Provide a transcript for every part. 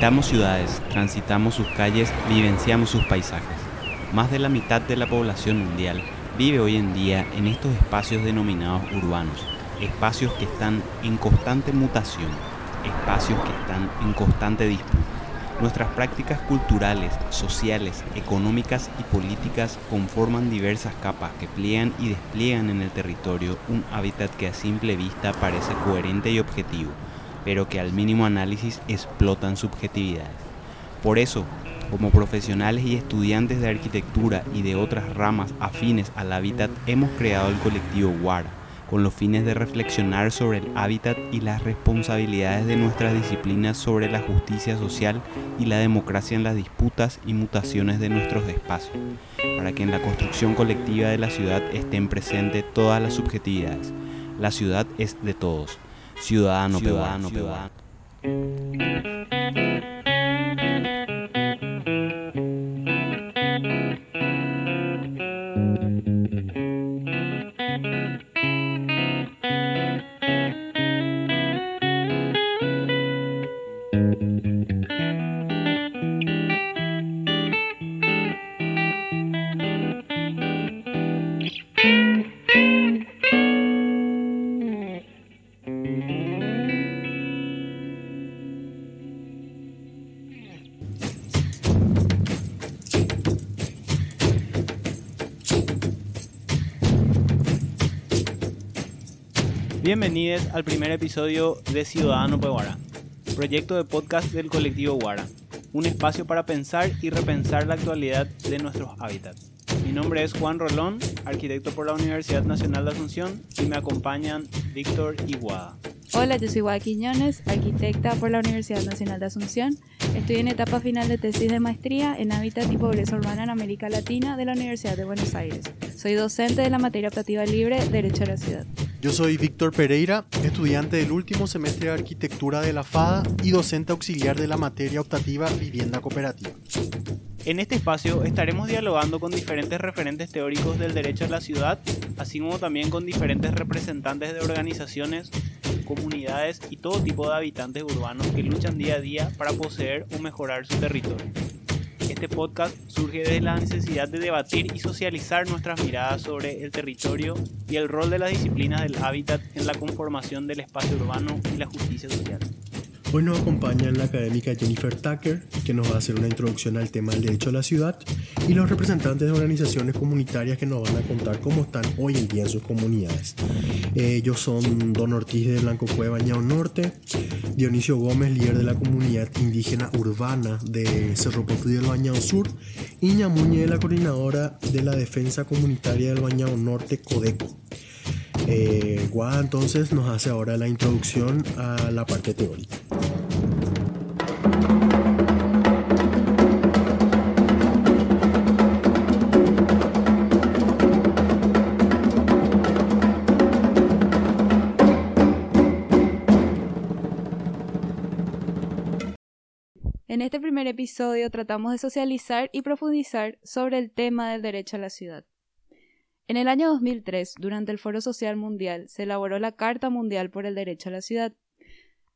Habitamos ciudades, transitamos sus calles, vivenciamos sus paisajes. Más de la mitad de la población mundial vive hoy en día en estos espacios denominados urbanos, espacios que están en constante mutación, espacios que están en constante disputa. Nuestras prácticas culturales, sociales, económicas y políticas conforman diversas capas que pliegan y despliegan en el territorio un hábitat que a simple vista parece coherente y objetivo, pero que al mínimo análisis explotan subjetividades. Por eso, como profesionales y estudiantes de arquitectura y de otras ramas afines al hábitat, hemos creado el colectivo WARA, con los fines de reflexionar sobre el hábitat y las responsabilidades de nuestras disciplinas sobre la justicia social y la democracia en las disputas y mutaciones de nuestros espacios, para que en la construcción colectiva de la ciudad estén presentes todas las subjetividades. La ciudad es de todos ciudadano, ciudadano, ciudadano. Bienvenidos al primer episodio de Ciudadano Peguara, proyecto de podcast del colectivo Guara, un espacio para pensar y repensar la actualidad de nuestros hábitats. Mi nombre es Juan Rolón, arquitecto por la Universidad Nacional de Asunción, y me acompañan Víctor Iguada. Hola, yo soy Guada Quiñones, arquitecta por la Universidad Nacional de Asunción. Estoy en etapa final de tesis de maestría en Hábitat y Pobreza Urbana en América Latina de la Universidad de Buenos Aires. Soy docente de la materia optativa libre Derecho a la Ciudad. Yo soy Víctor Pereira, estudiante del último semestre de Arquitectura de la FADA y docente auxiliar de la materia optativa Vivienda Cooperativa. En este espacio estaremos dialogando con diferentes referentes teóricos del derecho a la ciudad, así como también con diferentes representantes de organizaciones, comunidades y todo tipo de habitantes urbanos que luchan día a día para poseer o mejorar su territorio. Este podcast surge de la necesidad de debatir y socializar nuestras miradas sobre el territorio y el rol de las disciplinas del hábitat en la conformación del espacio urbano y la justicia social. Hoy nos acompaña la académica Jennifer Tucker, que nos va a hacer una introducción al tema del derecho a la ciudad, y los representantes de organizaciones comunitarias que nos van a contar cómo están hoy en día en sus comunidades. ellos son Don Ortiz de Blanco Cueva, Bañado Norte, Dionisio Gómez, líder de la comunidad indígena urbana de Cerro Potú del Bañado Sur, y Ñamuñe, la coordinadora de la defensa comunitaria del Bañado Norte, Codeco. Eh, entonces nos hace ahora la introducción a la parte teórica. En este primer episodio tratamos de socializar y profundizar sobre el tema del derecho a la ciudad. En el año 2003, durante el Foro Social Mundial, se elaboró la Carta Mundial por el Derecho a la Ciudad,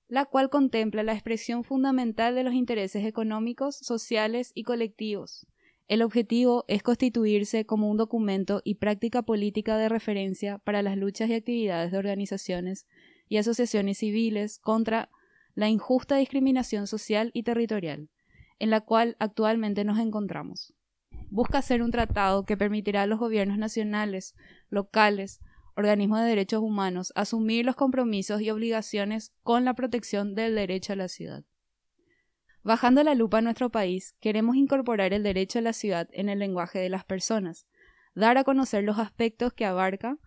la cual contempla la expresión fundamental de los intereses económicos, sociales y colectivos. El objetivo es constituirse como un documento y práctica política de referencia para las luchas y actividades de organizaciones y asociaciones civiles contra la injusta discriminación social y territorial, en la cual actualmente nos encontramos. Busca ser un tratado que permitirá a los gobiernos nacionales, locales, organismos de derechos humanos asumir los compromisos y obligaciones con la protección del derecho a la ciudad. Bajando la lupa a nuestro país, queremos incorporar el derecho a la ciudad en el lenguaje de las personas, dar a conocer los aspectos que abarca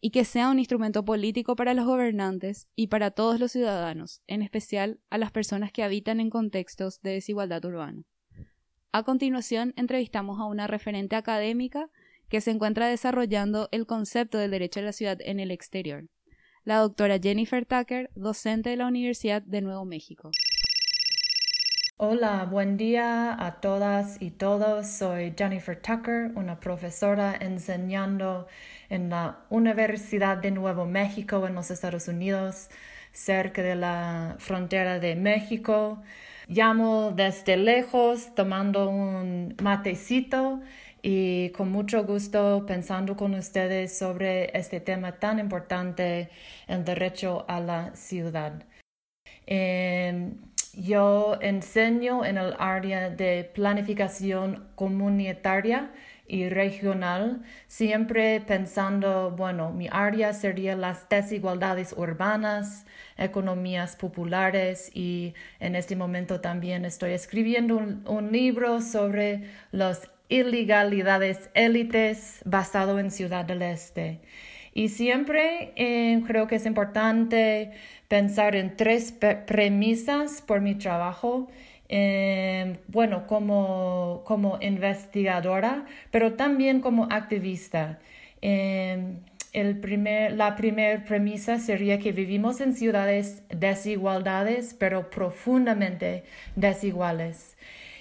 y que sea un instrumento político para los gobernantes y para todos los ciudadanos, en especial a las personas que habitan en contextos de desigualdad urbana. A continuación, entrevistamos a una referente académica que se encuentra desarrollando el concepto del derecho a la ciudad en el exterior, la doctora Jennifer Tucker, docente de la Universidad de Nuevo México. Hola, buen día a todas y todos. Soy Jennifer Tucker, una profesora enseñando en la Universidad de Nuevo México en los Estados Unidos, cerca de la frontera de México. llamo desde lejos tomando un matecito y con mucho gusto pensando con ustedes sobre este tema tan importante, el derecho a la ciudad. Em, yo enseño en el área de planificación comunitaria y regional, siempre pensando, bueno, mi área sería las desigualdades urbanas, economías populares y en este momento también estoy escribiendo un, libro sobre las ilegalidades élites basado en Ciudad del Este. Y siempre eh, creo que es importante pensar en tres premisas por mi trabajo Em, bueno, como, como, investigadora, pero también como activista. Em, el primer, la primera premisa sería que vivimos en ciudades desigualdades, pero profundamente desiguales.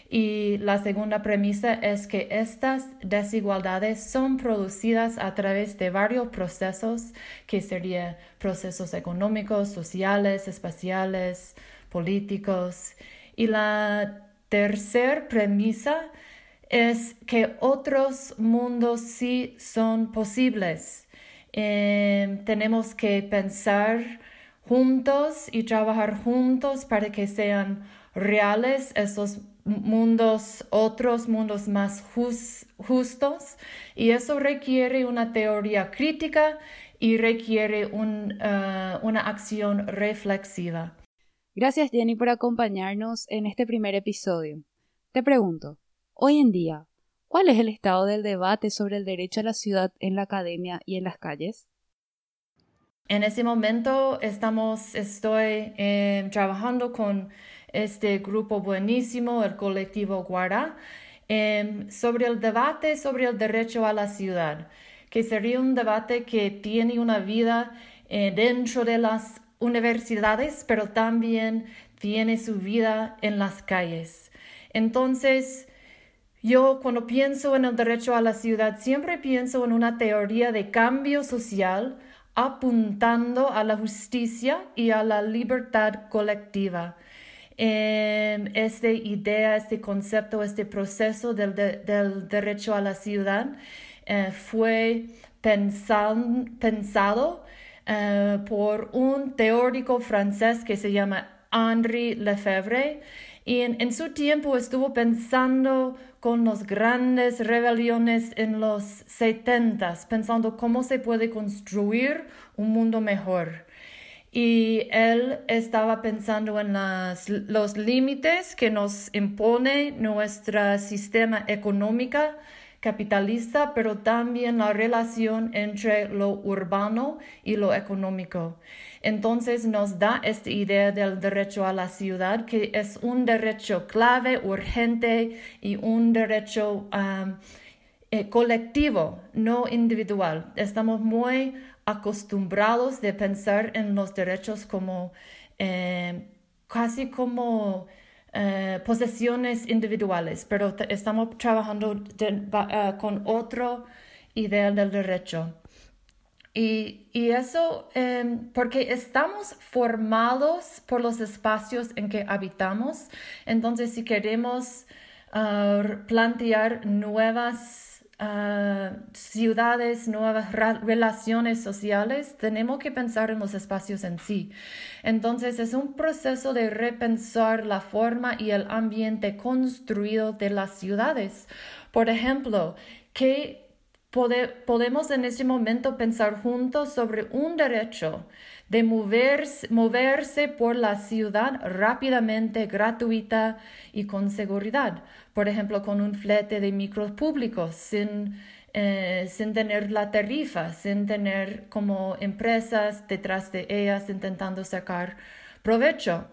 Y la segunda premisa es que estas desigualdades son producidas a través de varios procesos, que serían procesos económicos, sociales, espaciales, políticos. Y la tercera premisa es que otros mundos sí son posibles. Em, tenemos que pensar juntos y trabajar juntos para que sean reales esos mundos, otros mundos más justos. Y eso requiere una teoría crítica y requiere uh, una acción reflexiva. Gracias Jenny por acompañarnos en este primer episodio. Te pregunto, hoy en día, ¿cuál es el estado del debate sobre el derecho a la ciudad en la academia y en las calles? En ese momento estamos, estoy eh, trabajando con este grupo buenísimo, el colectivo Guara, em, sobre el debate sobre el derecho a la ciudad, que sería un debate que tiene una vida eh, dentro de las universidades, pero también tiene su vida en las calles. Entonces, yo cuando pienso en el derecho a la ciudad, siempre pienso en una teoría de cambio social apuntando a la justicia y a la libertad colectiva. Eh, esta idea, este concepto, este proceso del, derecho a la ciudad eh, fue pensado eh, por un teórico francés que se llama Henri Lefebvre. Y en, su tiempo estuvo pensando con las grandes rebeliones en los 70, pensando cómo se puede construir un mundo mejor. Y él estaba pensando en los límites que nos impone nuestro sistema económico capitalista, pero también la relación entre lo urbano y lo económico. Entonces nos da esta idea del derecho a la ciudad, que es un derecho clave, urgente y un derecho um, eh, colectivo, no individual. Estamos muy acostumbrados de pensar en los derechos como eh, casi como eh, posesiones individuales, pero estamos trabajando eh, con otro idea del derecho. Y, eso em, porque estamos formados por los espacios en que habitamos. Entonces, si queremos ah, plantear nuevas ciudades, nuevas relaciones sociales, tenemos que pensar en los espacios en sí. Entonces es un proceso de repensar la forma y el ambiente construido de las ciudades. Por ejemplo, ¿qué podemos en este momento pensar juntos sobre un derecho de moverse, moverse por la ciudad rápidamente, gratuita y con seguridad. Por ejemplo, con un flete de micros públicos, sin, eh, sin tener la tarifa, sin tener como empresas detrás de ellas intentando sacar provecho.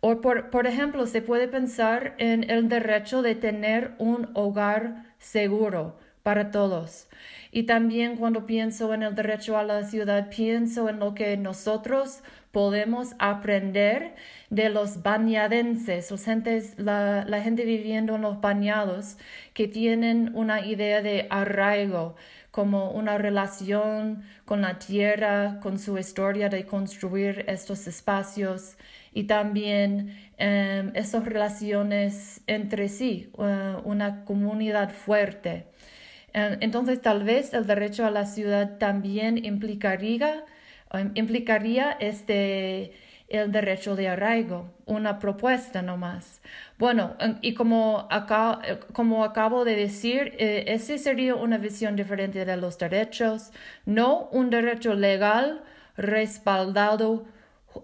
O por, por ejemplo, se puede pensar en el derecho de tener un hogar seguro para todos. Y también cuando pienso en el derecho a la ciudad, pienso en lo que nosotros podemos aprender de los bañadenses, los gentes, la, la gente viviendo en los bañados, que tienen una idea de arraigo, como una relación con la tierra, con su historia de construir estos espacios y también eh, esas relaciones entre sí, eh, una comunidad fuerte. Eh, entonces, tal vez el derecho a la ciudad también implicaría, implicaría este el derecho de arraigo, una propuesta nomás. Bueno, y como, como acabo de decir, eh, esa sería una visión diferente de los derechos, no un derecho legal respaldado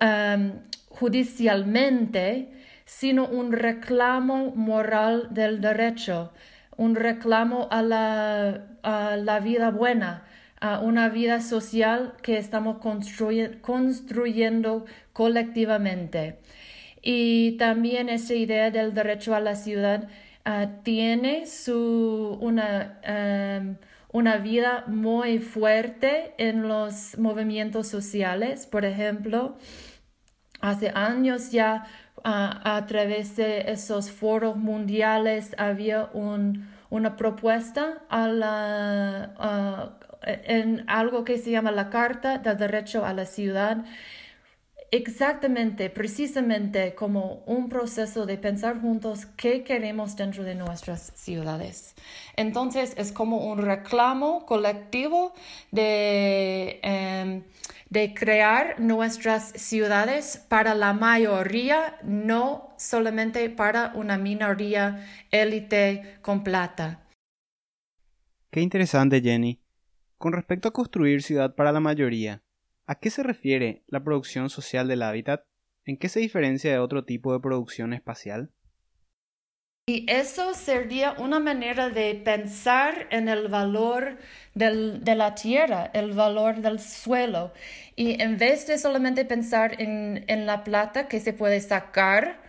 em, judicialmente, sino un reclamo moral del derecho, un reclamo a la, a la vida buena, a una vida social que estamos construyendo colectivamente. Y también esa idea del derecho a la ciudad ah, tiene su, una, em, una vida muy fuerte en los movimientos sociales. Por ejemplo, hace años ya a través de esos foros mundiales había un, una propuesta en algo que se llama la Carta del Derecho a la Ciudad, exactamente, precisamente como un proceso de pensar juntos qué queremos dentro de nuestras ciudades. Entonces es como un reclamo colectivo de, em, de crear nuestras ciudades para la mayoría, no solamente para una minoría élite con plata. Qué interesante, Jenny. Con respecto a construir ciudad para la mayoría, ¿a qué se refiere la producción social del hábitat? ¿En qué se diferencia de otro tipo de producción espacial? Y eso sería una manera de pensar en el valor de la tierra, el valor del suelo. Y en vez de solamente pensar en, la plata que se puede sacar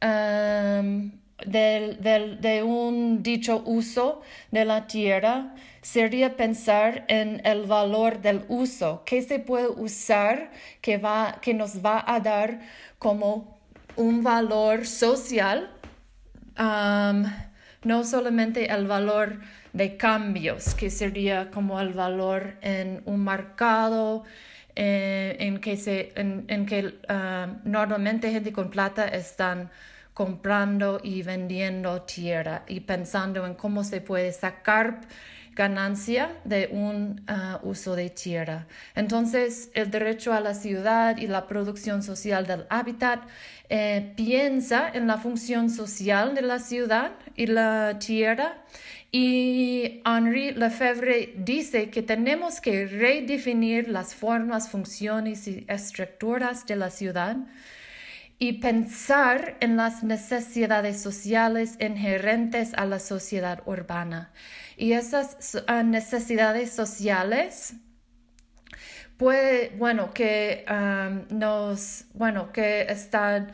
um, de un dicho uso de la tierra, sería pensar en el valor del uso, qué se puede usar que, va, que nos va a dar como un valor social, no solamente el valor de cambios, que sería como el valor en un mercado, eh, en que, se, en, que normalmente gente con plata están comprando y vendiendo tierra y pensando en cómo se puede sacar ganancia de un ah, uso de tierra. Entonces, el derecho a la ciudad y la producción social del hábitat eh, piensa en la función social de la ciudad y la tierra. Y Henri Lefebvre dice que tenemos que redefinir las formas, funciones y estructuras de la ciudad y pensar en las necesidades sociales inherentes a la sociedad urbana. Y esas ah, necesidades sociales, pues, bueno, que nos, bueno, que están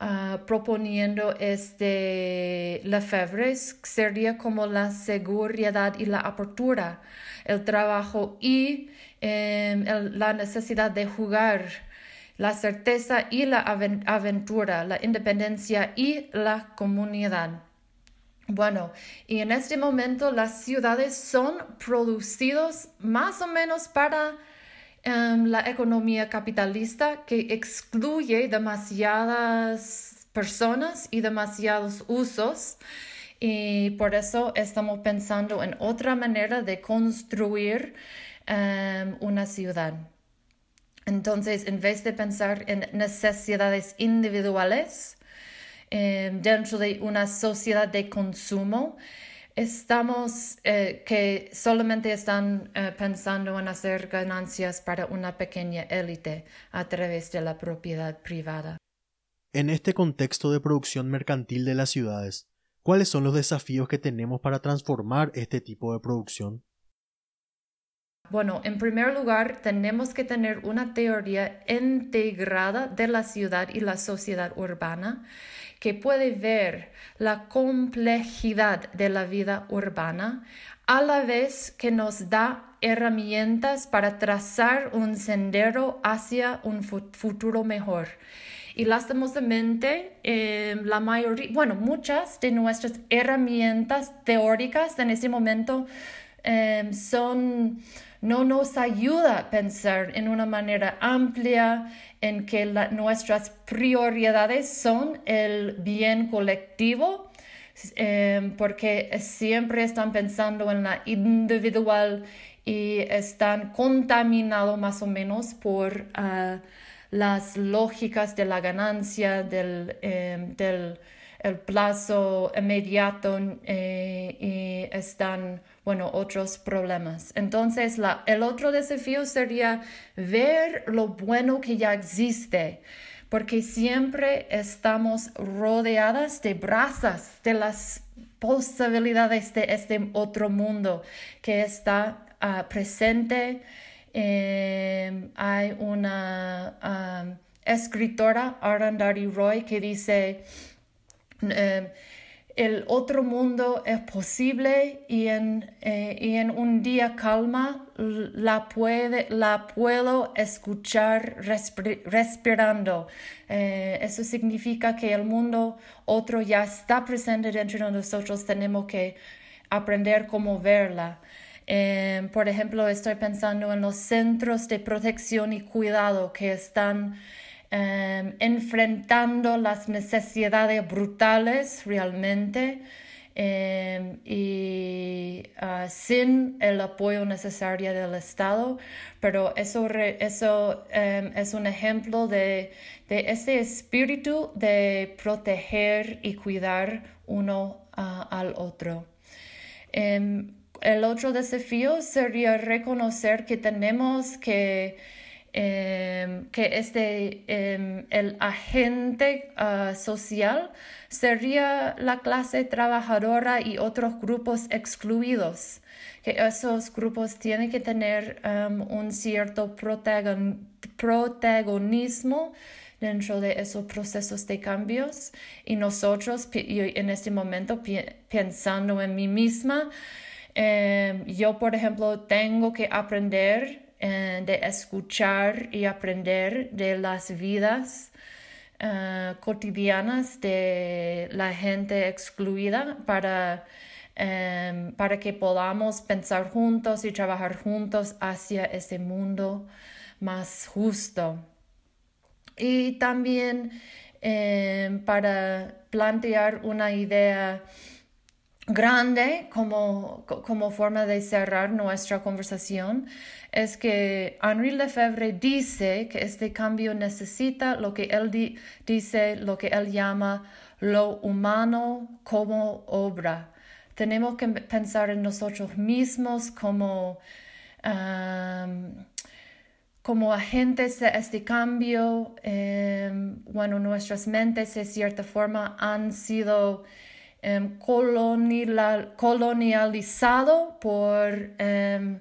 ah, proponiendo este Lefebvre sería como la seguridad y la apertura, el trabajo y em, la necesidad de jugar la certeza y la aventura, la independencia y la comunidad. Bueno, y en este momento las ciudades son producidos más o menos para em, la economía capitalista que excluye demasiadas personas y demasiados usos. Y por eso estamos pensando en otra manera de construir em, una ciudad. Entonces, en vez de pensar en necesidades individuales, Em, dentro de una sociedad de consumo, estamos eh, que solamente están eh, pensando en hacer ganancias para una pequeña élite a través de la propiedad privada. En este contexto de producción mercantil de las ciudades, ¿cuáles son los desafíos que tenemos para transformar este tipo de producción? Bueno, en primer lugar, tenemos que tener una teoría integrada de la ciudad y la sociedad urbana que puede ver la complejidad de la vida urbana a la vez que nos da herramientas para trazar un sendero hacia un futuro mejor. Y lastimosamente, eh, la mayoría, bueno, muchas de nuestras herramientas teóricas en este momento em, son, no nos ayuda a pensar en una manera amplia en que nuestras prioridades son el bien colectivo, em, porque siempre están pensando en la individual y están contaminados más o menos por ah, las lógicas de la ganancia, del, em, del el plazo inmediato eh, y están, bueno, otros problemas. Entonces, la, el otro desafío sería ver lo bueno que ya existe, porque siempre estamos rodeadas de brasas, de las posibilidades de este otro mundo que está ah, presente. Eh, hay una ah, escritora, Arundhati Roy, que dice, eh, el otro mundo es posible y en, eh, y en un día calma la, puede, la puedo escuchar respirando. Eh, eso significa que el mundo otro ya está presente dentro de nosotros, tenemos que aprender cómo verla. por ejemplo, estoy pensando en los centros de protección y cuidado que están Em, enfrentando las necesidades brutales realmente em, y ah, sin el apoyo necesario del Estado, pero eso, eso em, es un ejemplo de, de, ese espíritu de proteger y cuidar uno ah, al otro. el otro desafío sería reconocer que tenemos que Em, que este, em, el agente ah, social sería la clase trabajadora y otros grupos excluidos, que esos grupos tienen que tener em, un cierto protagonismo dentro de esos procesos de cambios. Y nosotros en este momento pensando en mí misma, yo por ejemplo tengo que aprender eh, de escuchar y aprender de las vidas eh, cotidianas de la gente excluida para, em, para que podamos pensar juntos y trabajar juntos hacia ese mundo más justo. Y también em, para plantear una idea grande como, como forma de cerrar nuestra conversación es que Henri Lefebvre dice que este cambio necesita lo que él dice, lo que él llama lo humano como obra. Tenemos que pensar en nosotros mismos como, como agentes de este cambio. Em, bueno, nuestras mentes de cierta forma han sido um, colonializado por um,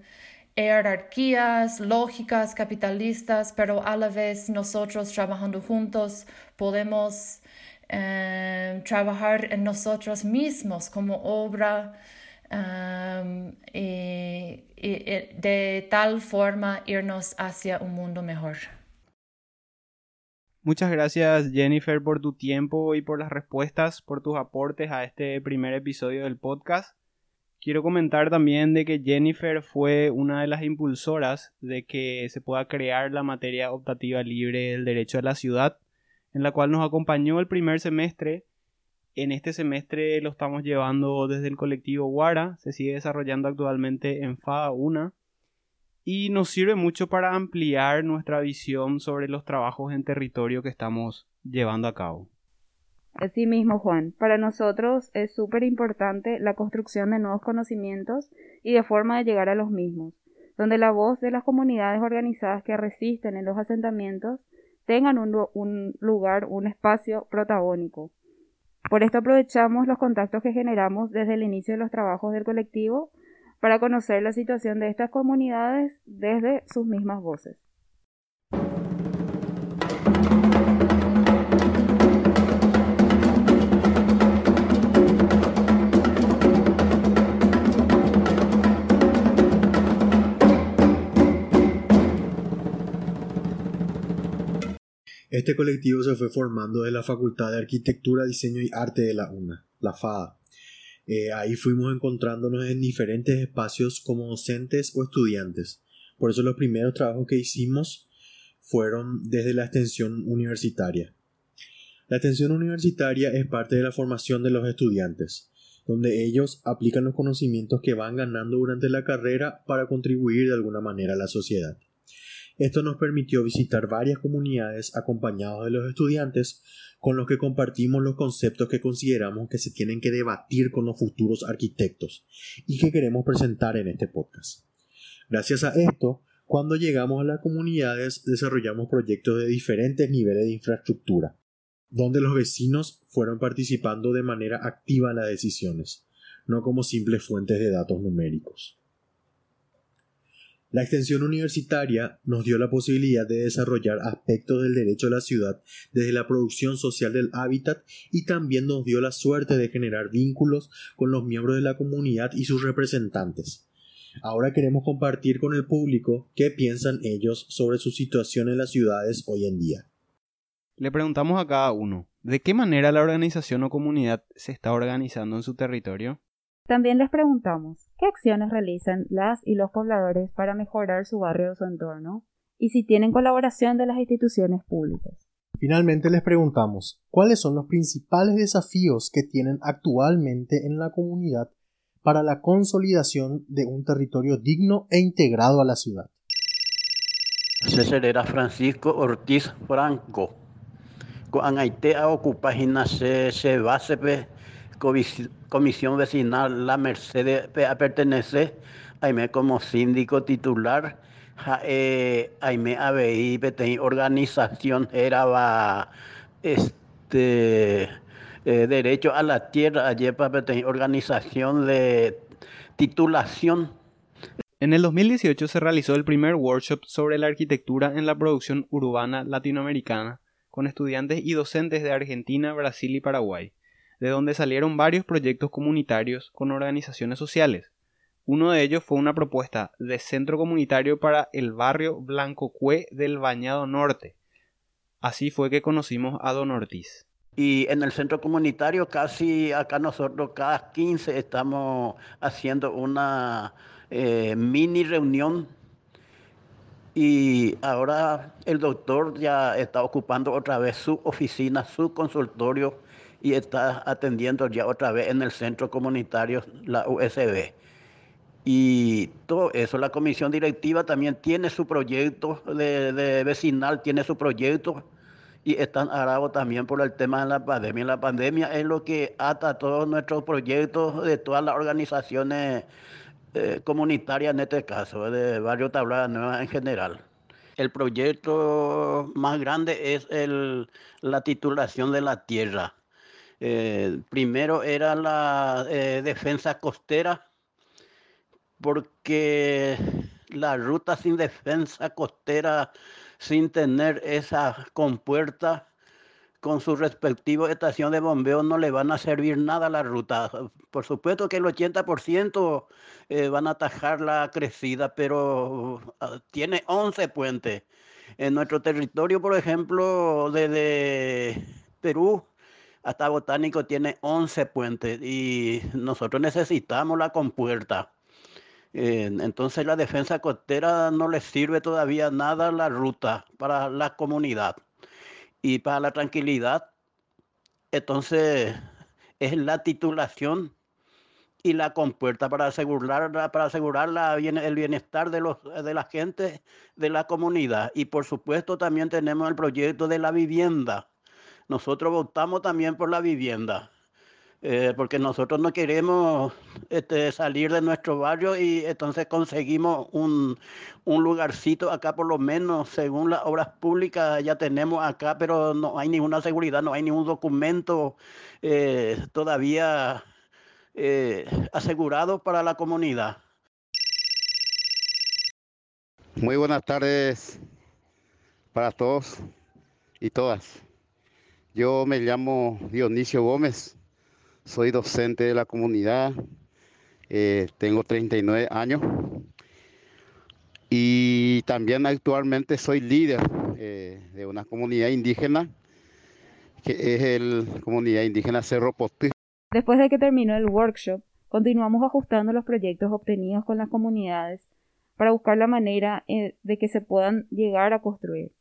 jerarquías lógicas capitalistas, pero a la vez nosotros trabajando juntos podemos trabajar en nosotros mismos como obra y de tal forma irnos hacia un mundo mejor. Muchas gracias Jennifer por tu tiempo y por las respuestas, por tus aportes a este primer episodio del podcast. Quiero comentar también de que Jennifer fue una de las impulsoras de que se pueda crear la materia optativa libre del derecho a la ciudad, en la cual nos acompañó el primer semestre. En este semestre lo estamos llevando desde el colectivo Guara, se sigue desarrollando actualmente en FA 1 y nos sirve mucho para ampliar nuestra visión sobre los trabajos en territorio que estamos llevando a cabo. Así mismo, Juan. Para nosotros es súper importante la construcción de nuevos conocimientos y de forma de llegar a los mismos, donde la voz de las comunidades organizadas que resisten en los asentamientos tengan un, un lugar, un espacio protagónico. Por esto aprovechamos los contactos que generamos desde el inicio de los trabajos del colectivo para conocer la situación de estas comunidades desde sus mismas voces. Este colectivo se fue formando de la Facultad de Arquitectura, Diseño y Arte de la UNA, la FADA, Eh, ahí fuimos encontrándonos en diferentes espacios como docentes o estudiantes. Por eso los primeros trabajos que hicimos fueron desde la extensión universitaria. La extensión universitaria es parte de la formación de los estudiantes, donde ellos aplican los conocimientos que van ganando durante la carrera para contribuir de alguna manera a la sociedad. Esto nos permitió visitar varias comunidades acompañados de los estudiantes con los que compartimos los conceptos que consideramos que se tienen que debatir con los futuros arquitectos y que queremos presentar en este podcast. Gracias a esto, cuando llegamos a las comunidades desarrollamos proyectos de diferentes niveles de infraestructura, donde los vecinos fueron participando de manera activa en las decisiones, no como simples fuentes de datos numéricos. La extensión universitaria nos dio la posibilidad de desarrollar aspectos del derecho a la ciudad desde la producción social del hábitat y también nos dio la suerte de generar vínculos con los miembros de la comunidad y sus representantes. Ahora queremos compartir con el público qué piensan ellos sobre su situación en las ciudades hoy en día. Le preguntamos a cada uno, ¿de qué manera la organización o comunidad se está organizando en su territorio? También les preguntamos qué acciones realizan las y los pobladores para mejorar su barrio o su entorno y si tienen colaboración de las instituciones públicas. Finalmente les preguntamos cuáles son los principales desafíos que tienen actualmente en la comunidad para la consolidación de un territorio digno e integrado a la ciudad. César era Francisco Ortiz Franco. Con a ocupar se base comisión vecinal La Mercedes pertenece a como síndico titular. Eh, Aime ABI organización era este eh, derecho a la tierra ayer para organización de titulación. En el 2018 se realizó el primer workshop sobre la arquitectura en la producción urbana latinoamericana con estudiantes y docentes de Argentina, Brasil y Paraguay de donde salieron varios proyectos comunitarios con organizaciones sociales. Uno de ellos fue una propuesta de centro comunitario para el barrio Blanco Cue del Bañado Norte. Así fue que conocimos a Don Ortiz. Y en el centro comunitario casi acá nosotros cada 15 estamos haciendo una eh, mini reunión y ahora el doctor ya está ocupando otra vez su oficina, su consultorio y está atendiendo ya otra vez en el centro comunitario, la USB. Y todo eso, la comisión directiva también tiene su proyecto de, vecinal, tiene su proyecto y están arados también por el tema de la pandemia. La pandemia es lo que ata todos nuestros proyectos de todas las organizaciones eh, comunitarias en este caso, de Barrio Tablada Nueva en general. El proyecto más grande es el, la titulación de la tierra eh, primero era la eh, defensa costera, porque la ruta sin defensa costera, sin tener esa compuerta con su respectiva estación de bombeo, no le van a servir nada a la ruta. Por supuesto que el 80% eh, van a atajar la crecida, pero ah, tiene 11 puentes. En nuestro territorio, por ejemplo, desde Perú hasta Botánico tiene 11 puentes y nosotros necesitamos la compuerta. entonces la defensa costera no le sirve todavía nada la ruta para la comunidad y para la tranquilidad. Entonces es la titulación y la compuerta para asegurar, para asegurar el bienestar de, los, de la gente de la comunidad. Y por supuesto también tenemos el proyecto de la vivienda nosotros votamos también por la vivienda, eh, porque nosotros no queremos este, salir de nuestro barrio y entonces conseguimos un, lugarcito acá por lo menos, según las obras públicas ya tenemos acá, pero no hay ninguna seguridad, no hay ningún documento eh, todavía eh, asegurado para la comunidad. Muy buenas tardes para todos y todas. Yo me llamo Dionisio Gómez, soy docente de la comunidad, eh, tengo 39 años y también actualmente soy líder eh, de una comunidad indígena que es la comunidad indígena Cerro Postí. Después de que terminó el workshop, continuamos ajustando los proyectos obtenidos con las comunidades para buscar la manera eh, de que se puedan llegar a construir.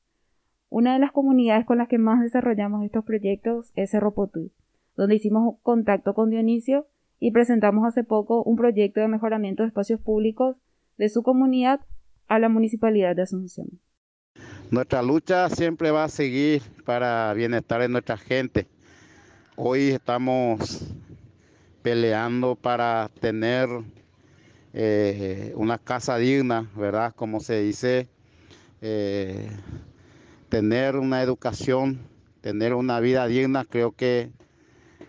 Una de las comunidades con las que más desarrollamos estos proyectos es Cerro donde hicimos contacto con Dionisio y presentamos hace poco un proyecto de mejoramiento de espacios públicos de su comunidad a la Municipalidad de Asunción. Nuestra lucha siempre va a seguir para bienestar de nuestra gente. Hoy estamos peleando para tener eh, una casa digna, ¿verdad? Como se dice, eh, tener una educación, tener una vida digna, creo que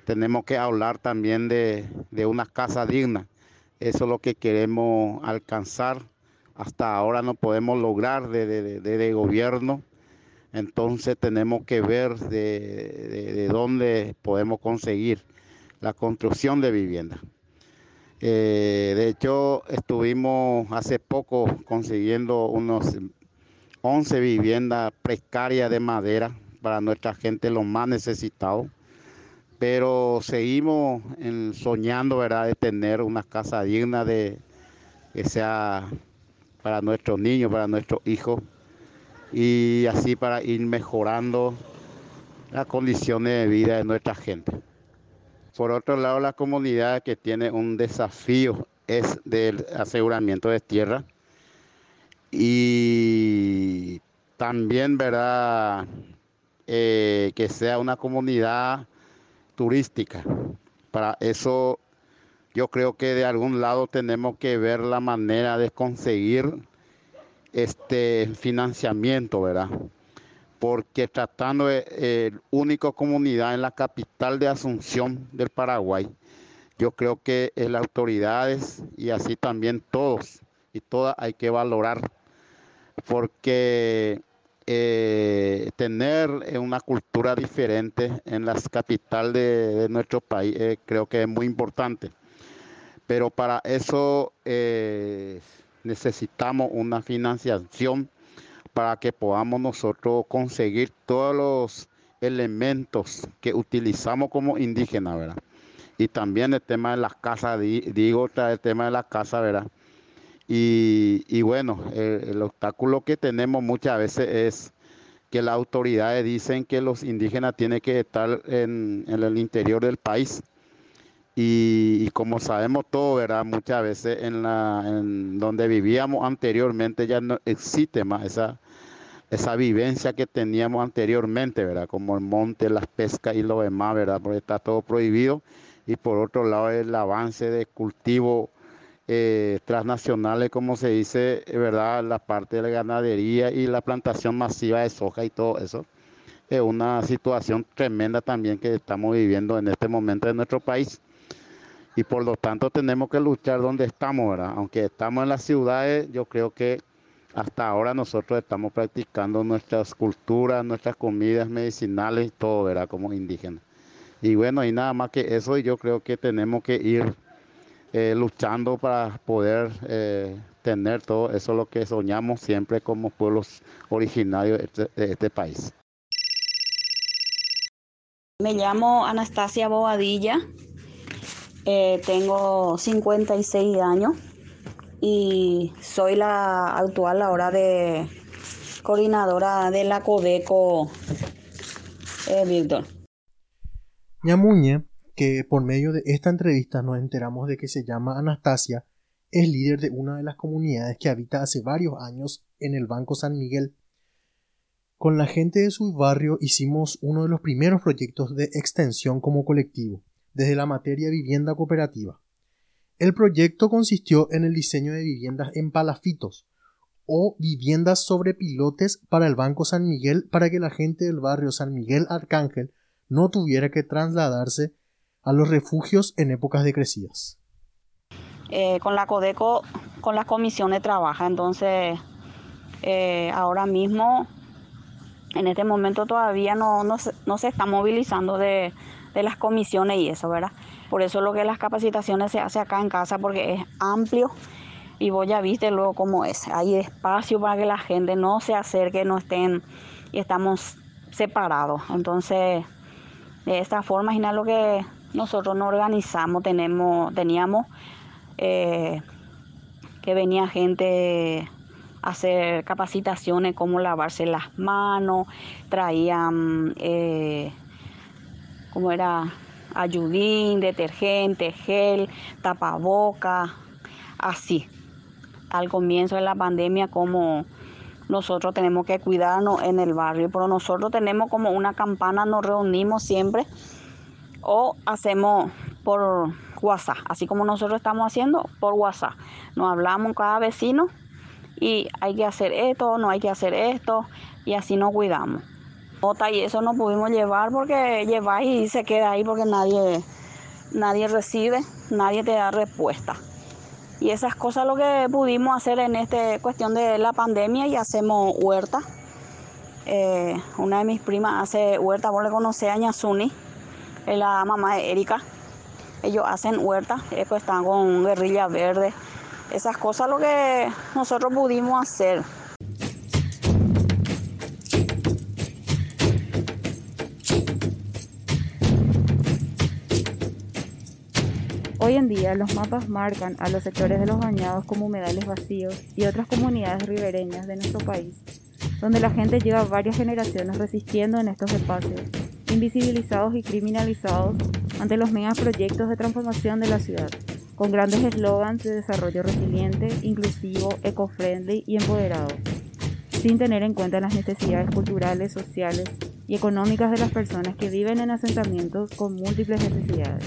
tenemos que hablar también de, una casa digna. Eso es lo que queremos alcanzar. Hasta ahora no podemos lograr de, gobierno. Entonces tenemos que ver de, dónde podemos conseguir la construcción de vivienda. Eh, de hecho, estuvimos hace poco consiguiendo unos 11 viviendas precarias de madera para nuestra gente, los más necesitados pero seguimos soñando, ¿verdad?, de tener una casa digna de que sea para nuestros niños, para nuestros hijos y así para ir mejorando las condiciones de vida de nuestra gente. Por otro lado, la comunidad que tiene un desafío es del aseguramiento de tierra y también, ¿verdad?, eh, que sea una comunidad turística. Para eso yo creo que de algún lado tenemos que ver la manera de conseguir este financiamiento, ¿verdad? Porque tratando de eh, única comunidad en la capital de Asunción del Paraguay, yo creo que las autoridades y así también todos y todas hay que valorar, porque eh, tener eh, una cultura diferente en las capital de, nuestro país eh, creo que es muy importante. Pero para eso necesitamos una financiación para que podamos nosotros conseguir todos los elementos que utilizamos como indígenas, ¿verdad? Y también el tema de las casas, digo, el tema de las casas, ¿verdad? Y, bueno, el, obstáculo que tenemos muchas veces es que las autoridades dicen que los indígenas tienen que estar en, el interior del país. Y, como sabemos todo, ¿verdad? Muchas veces en donde vivíamos anteriormente ya no existe más esa, esa vivencia que teníamos anteriormente, ¿verdad? Como el monte, las pescas y lo demás, ¿verdad? Porque está todo prohibido. Y por otro lado, el avance de cultivo eh, transnacionales, como se dice, eh, ¿verdad? La parte de la ganadería y la plantación masiva de soja y todo eso. Es una situación tremenda también que estamos viviendo en este momento en nuestro país. Y por lo tanto tenemos que luchar donde estamos, ¿verdad? Aunque estamos en las ciudades, yo creo que hasta ahora nosotros estamos practicando nuestras culturas, nuestras comidas medicinales, todo, ¿verdad? Como indígenas. Y bueno, y nada más que eso, yo creo que tenemos que ir eh, luchando para poder eh, tener todo eso lo que soñamos siempre como pueblos originarios de este, este país. Me llamo Anastasia Bobadilla, eh, tengo 56 años y soy la actual ahora de coordinadora de la Codeco Víctor. Ñamuñe que por medio de esta entrevista nos enteramos de que se llama Anastasia, es líder de una de las comunidades que habita hace varios años en el Banco San Miguel. Con la gente de su barrio hicimos uno de los primeros proyectos de extensión como colectivo, desde la materia vivienda cooperativa. El proyecto consistió en el diseño de viviendas en palafitos o viviendas sobre pilotes para el Banco San Miguel para que la gente del barrio San Miguel Arcángel no tuviera que trasladarse a los refugios en épocas de crecidas. Eh, con la Codeco, con las comisiones trabaja, entonces eh, ahora mismo, en este momento todavía no, no, se, está movilizando de, las comisiones y eso, ¿verdad? Por eso lo que las capacitaciones se hace acá en casa porque es amplio y vos ya viste luego cómo es. Hay espacio para que la gente no se acerque, no estén y estamos separados. Entonces, de esta forma, imagina lo que nosotros nos organizamos, tenemos, teníamos eh, que venía gente a hacer capacitaciones, cómo lavarse las manos, traían, eh, como era, ayudín, detergente, gel, tapaboca, así. Al comienzo de la pandemia, como nosotros tenemos que cuidarnos en el barrio, pero nosotros tenemos como una campana, nos reunimos siempre o hacemos por WhatsApp, así como nosotros estamos haciendo por WhatsApp. Nos hablamos cada vecino y hay que hacer esto, no hay que hacer esto y así nos cuidamos. Nota y eso no pudimos llevar porque lleváis y se queda ahí porque nadie, nadie recibe, nadie te da respuesta. Y esas cosas lo que pudimos hacer en esta cuestión de la pandemia y hacemos huerta. Eh, una de mis primas hace huerta, vos le conocés a la mamá de Erika. Ellos hacen huerta, pues están con guerrilla verde. Esas cosas lo que nosotros pudimos hacer. Hoy en día los mapas marcan a los sectores de los bañados como humedales vacíos y otras comunidades ribereñas de nuestro país, donde la gente lleva varias generaciones resistiendo en estos espacios, invisibilizados y criminalizados ante los megaproyectos de transformación de la ciudad, con grandes eslogans de desarrollo resiliente, inclusivo, eco-friendly y empoderado, sin tener en cuenta las necesidades culturales, sociales y económicas de las personas que viven en asentamientos con múltiples necesidades.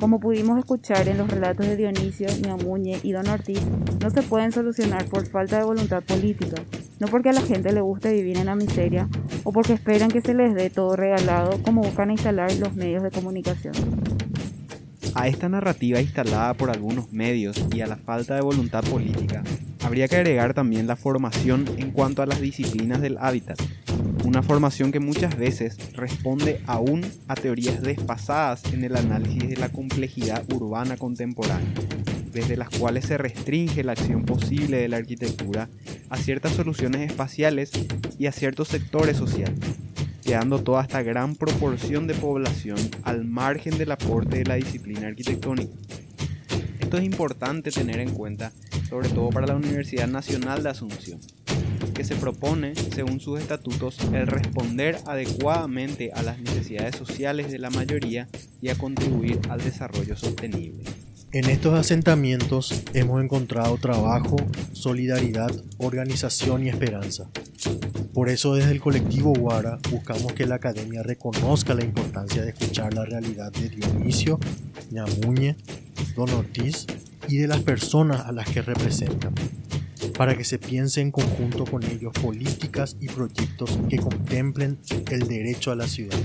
Como pudimos escuchar en los relatos de Dionisio, Ñamuñe y Don Ortiz, no se pueden solucionar por falta de voluntad política, no porque a la gente le guste vivir en la miseria o porque esperan que se les dé todo regalado como buscan instalar los medios de comunicación. A esta narrativa instalada por algunos medios y a la falta de voluntad política, habría que agregar también la formación en cuanto a las disciplinas del hábitat, una formación que muchas veces responde aún a teorías desfasadas en el análisis de la complejidad urbana contemporánea, desde las cuales se restringe la acción posible de la arquitectura a ciertas soluciones espaciales y a ciertos sectores sociales, quedando toda esta gran proporción de población al margen del aporte de la disciplina arquitectónica. Esto es importante tener en cuenta, sobre todo para la Universidad Nacional de Asunción, que se propone, según sus estatutos, el responder adecuadamente a las necesidades sociales de la mayoría y a contribuir al desarrollo sostenible. En estos asentamientos hemos encontrado trabajo, solidaridad, organización y esperanza. Por eso desde el colectivo Guara buscamos que la academia reconozca la importancia de escuchar la realidad de Dionisio, Ñamuñe, Don Ortiz y de las personas a las que representan para que se piense en conjunto con ellos políticas y proyectos que contemplen el derecho a la ciudad.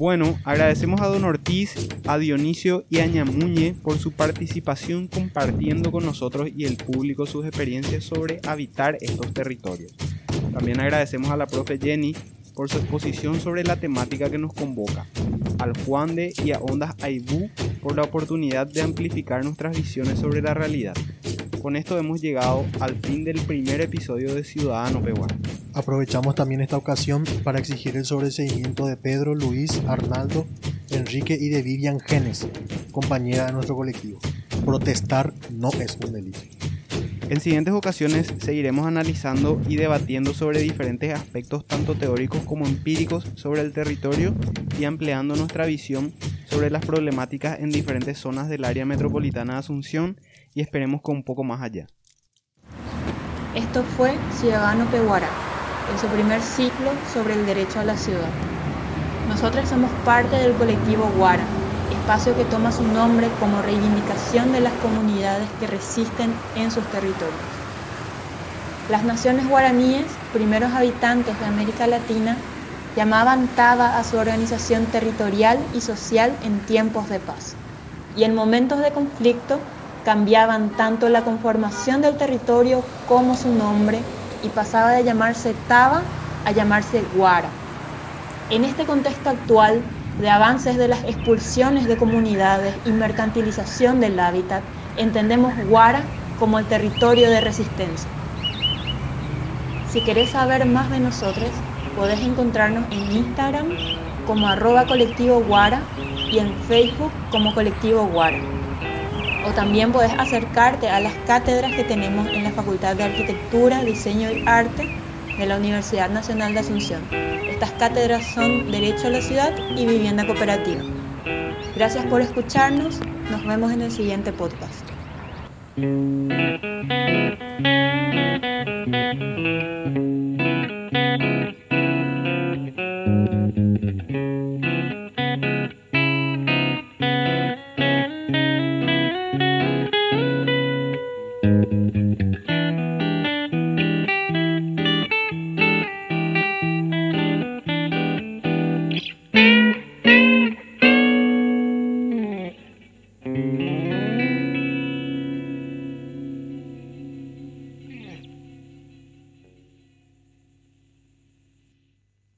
Bueno, agradecemos a Don Ortiz, a Dionisio y a Ñamuñe por su participación compartiendo con nosotros y el público sus experiencias sobre habitar estos territorios. También agradecemos a la profe Jenny por su exposición sobre la temática que nos convoca, al Juan de y a Ondas Aibú por la oportunidad de amplificar nuestras visiones sobre la realidad. Con esto hemos llegado al fin del primer episodio de Ciudadano Pehuar. Aprovechamos también esta ocasión para exigir el sobreseimiento de Pedro, Luis, Arnaldo, Enrique y de Vivian Genes, compañera de nuestro colectivo. Protestar no es un delito. En siguientes ocasiones seguiremos analizando y debatiendo sobre diferentes aspectos tanto teóricos como empíricos sobre el territorio y ampliando nuestra visión sobre las problemáticas en diferentes zonas del área metropolitana de Asunción y esperemos con un poco más allá. Esto fue Ciudadano Pehuara, en su primer ciclo sobre el derecho a la ciudad. Nosotros somos parte del colectivo Guara, espacio que toma su nombre como reivindicación de las comunidades que resisten en sus territorios. Las naciones guaraníes, primeros habitantes de América Latina, llamaban TABA a su organización territorial y social en tiempos de paz. Y en momentos de conflicto cambiaban tanto la conformación del territorio como su nombre y pasaba de llamarse Taba a llamarse Guara. En este contexto actual de avances de las expulsiones de comunidades y mercantilización del hábitat, entendemos Guara como el territorio de resistencia. Si querés saber más de nosotros, podés encontrarnos en Instagram como arroba colectivo Guara y en Facebook como colectivo Guara. O también puedes acercarte a las cátedras que tenemos en la Facultad de Arquitectura, Diseño y Arte de la Universidad Nacional de Asunción. Estas cátedras son Derecho a la Ciudad y Vivienda Cooperativa. Gracias por escucharnos. Nos vemos en el siguiente podcast.